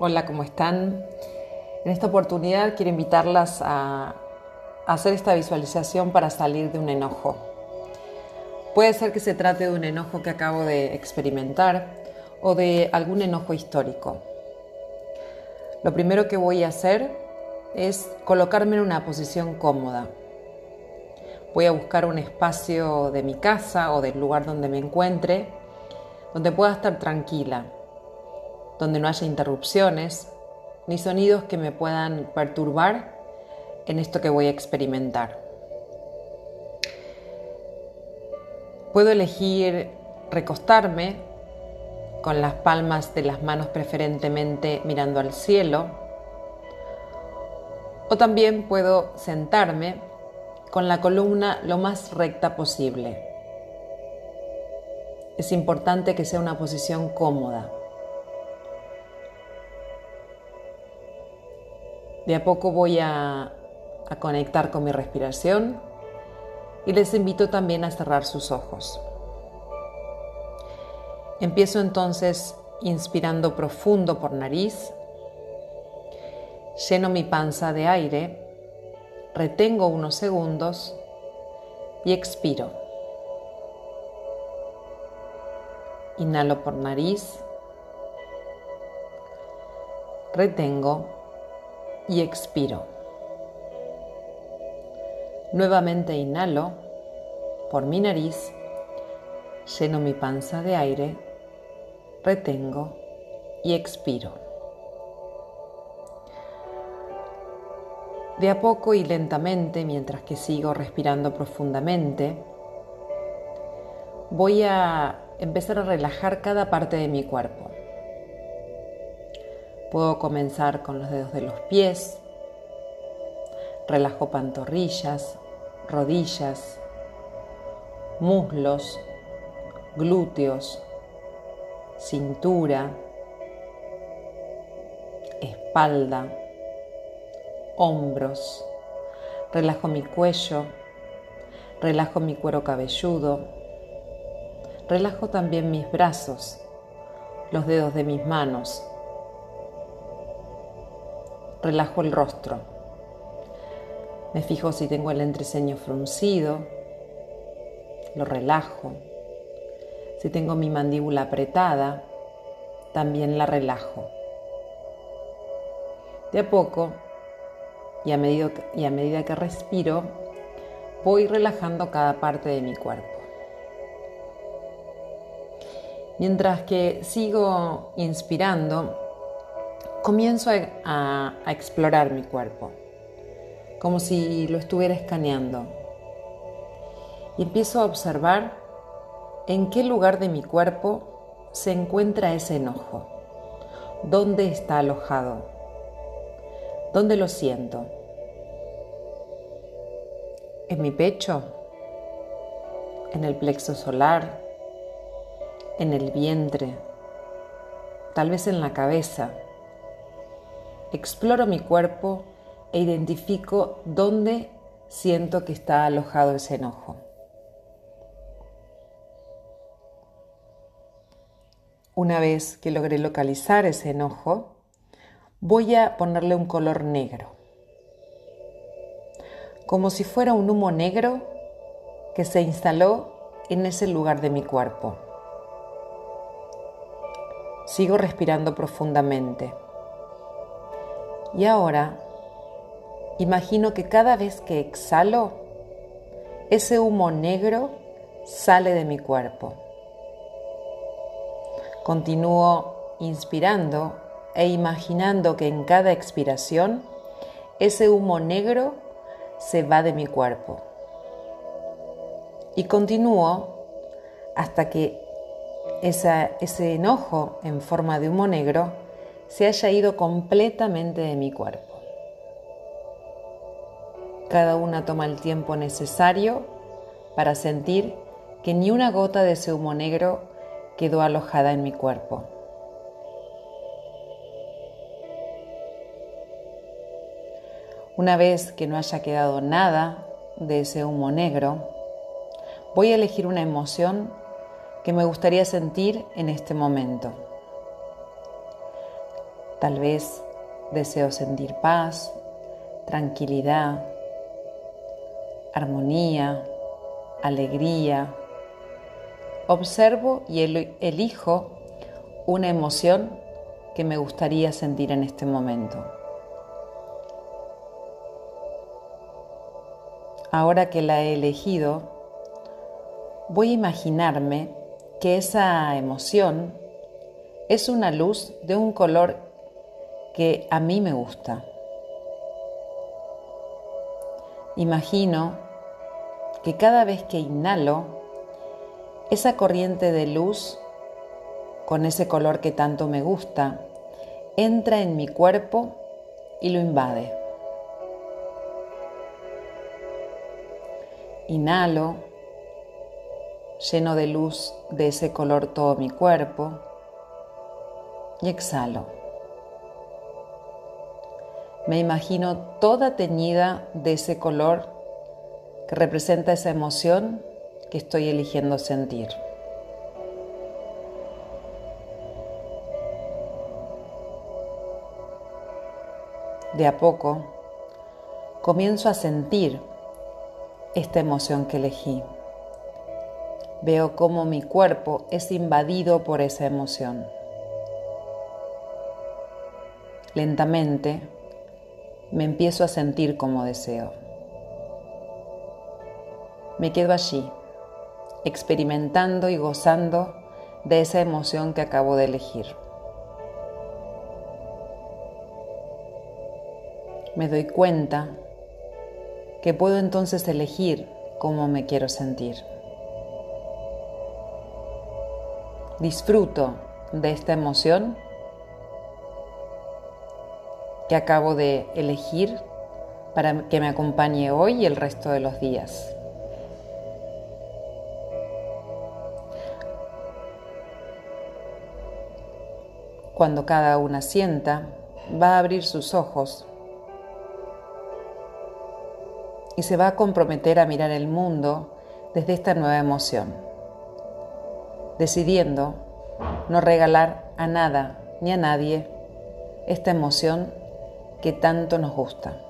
Hola, ¿cómo están? En esta oportunidad quiero invitarlas a hacer esta visualización para salir de un enojo. Puede ser que se trate de un enojo que acabo de experimentar o de algún enojo histórico. Lo primero que voy a hacer es colocarme en una posición cómoda. Voy a buscar un espacio de mi casa o del lugar donde me encuentre, donde pueda estar tranquila donde no haya interrupciones ni sonidos que me puedan perturbar en esto que voy a experimentar. Puedo elegir recostarme con las palmas de las manos preferentemente mirando al cielo o también puedo sentarme con la columna lo más recta posible. Es importante que sea una posición cómoda. De a poco voy a, conectar con mi respiración y les invito también a cerrar sus ojos. Empiezo entonces inspirando profundo por nariz, lleno mi panza de aire, retengo unos segundos y expiro. Inhalo por nariz, retengo y expiro. Nuevamente inhalo por mi nariz, lleno mi panza de aire, retengo y expiro. De a poco y lentamente, mientras que sigo respirando profundamente, voy a empezar a relajar cada parte de mi cuerpo. Puedo comenzar con los dedos de los pies. Relajo pantorrillas, rodillas, muslos, glúteos, cintura, espalda, hombros. Relajo mi cuello, relajo mi cuero cabelludo, relajo también mis brazos, los dedos de mis manos relajo el rostro. Me fijo si tengo el entreceño fruncido, lo relajo. Si tengo mi mandíbula apretada, también la relajo. De a poco, y a, medida que, y a medida que respiro, voy relajando cada parte de mi cuerpo. Mientras que sigo inspirando, comienzo a, explorar mi cuerpo, como si lo estuviera escaneando. Y empiezo a observar en qué lugar de mi cuerpo se encuentra ese enojo, dónde está alojado, dónde lo siento. ¿En mi pecho? ¿En el plexo solar? ¿En el vientre? ¿Tal vez en la cabeza? Exploro mi cuerpo e identifico dónde siento que está alojado ese enojo. Una vez que logré localizar ese enojo, voy a ponerle un color negro, como si fuera un humo negro que se instaló en ese lugar de mi cuerpo. Sigo respirando profundamente. Y ahora imagino que cada vez que exhalo, ese humo negro sale de mi cuerpo. Continúo inspirando e imaginando que en cada expiración ese humo negro se va de mi cuerpo. Y continúo hasta que ese enojo en forma de humo negro se haya ido completamente de mi cuerpo. Cada una toma el tiempo necesario para sentir que ni una gota de ese humo negro quedó alojada en mi cuerpo. Una vez que no haya quedado nada de ese humo negro, voy a elegir una emoción que me gustaría sentir en este momento. Tal vez deseo sentir paz, tranquilidad, armonía, alegría. Observo y elijo una emoción que me gustaría sentir en este momento. Ahora que la he elegido, voy a imaginarme que esa emoción es una luz de un color que a mí me gusta. Imagino que cada vez que inhalo, esa corriente de luz con ese color que tanto me gusta entra en mi cuerpo y lo invade. Inhalo, lleno de luz de ese color todo mi cuerpo y exhalo. Me imagino toda teñida de ese color que representa esa emoción que estoy eligiendo sentir. De a poco comienzo a sentir esta emoción que elegí. Veo cómo mi cuerpo es invadido por esa emoción. Lentamente me empiezo a sentir como deseo. Me quedo allí, experimentando y gozando de esa emoción que acabo de elegir. Me doy cuenta que puedo entonces elegir cómo me quiero sentir. Disfruto de esta emoción que acabo de elegir para que me acompañe hoy y el resto de los días. Cuando cada una sienta, va a abrir sus ojos y se va a comprometer a mirar el mundo desde esta nueva emoción, decidiendo no regalar a nada ni a nadie esta emoción que tanto nos gusta.